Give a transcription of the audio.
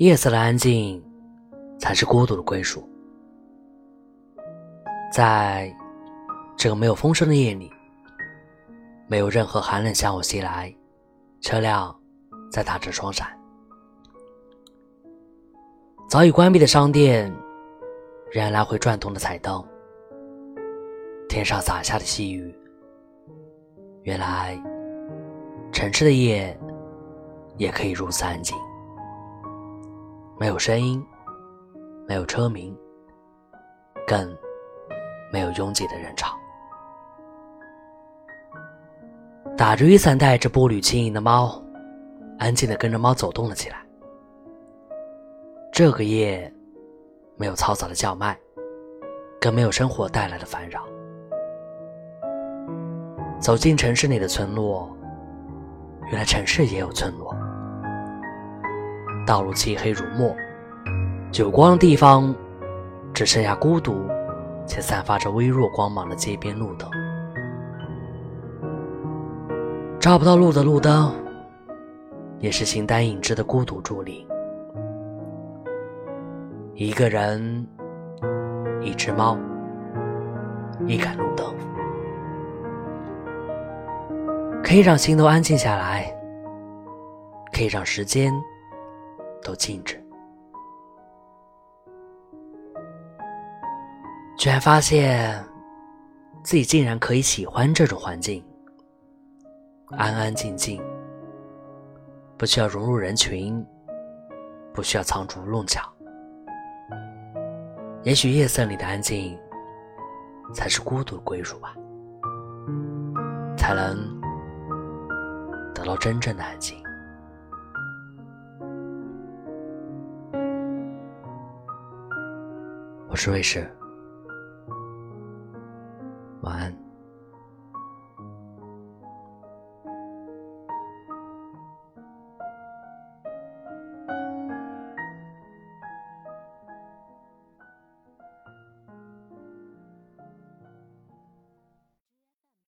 夜色的安静，才是孤独的归属。在这个没有风声的夜里，没有任何寒冷向我袭来，车辆在打着双闪。早已关闭的商店，仍然来回转动的彩灯。天上洒下的细雨，原来城市的夜也可以如此安静，没有声音，没有车鸣，更没有拥挤的人潮。打着雨伞、带着步履轻盈的猫，安静的跟着猫走动了起来。这个夜，没有嘈杂的叫卖，更没有生活带来的烦扰。走进城市里的村落，原来城市也有村落。道路漆黑如墨，久光的地方，只剩下孤独且散发着微弱光芒的街边路灯。照不到路的路灯，也是形单影只的孤独伫立。一个人，一只猫，一盏路灯。可以让心都安静下来，可以让时间都静止。居然发现自己竟然可以喜欢这种环境，安安静静，不需要融入人群，不需要藏拙弄巧。也许夜色里的安静，才是孤独的归属吧，才能。得到真正的安静。我是卫士。晚安。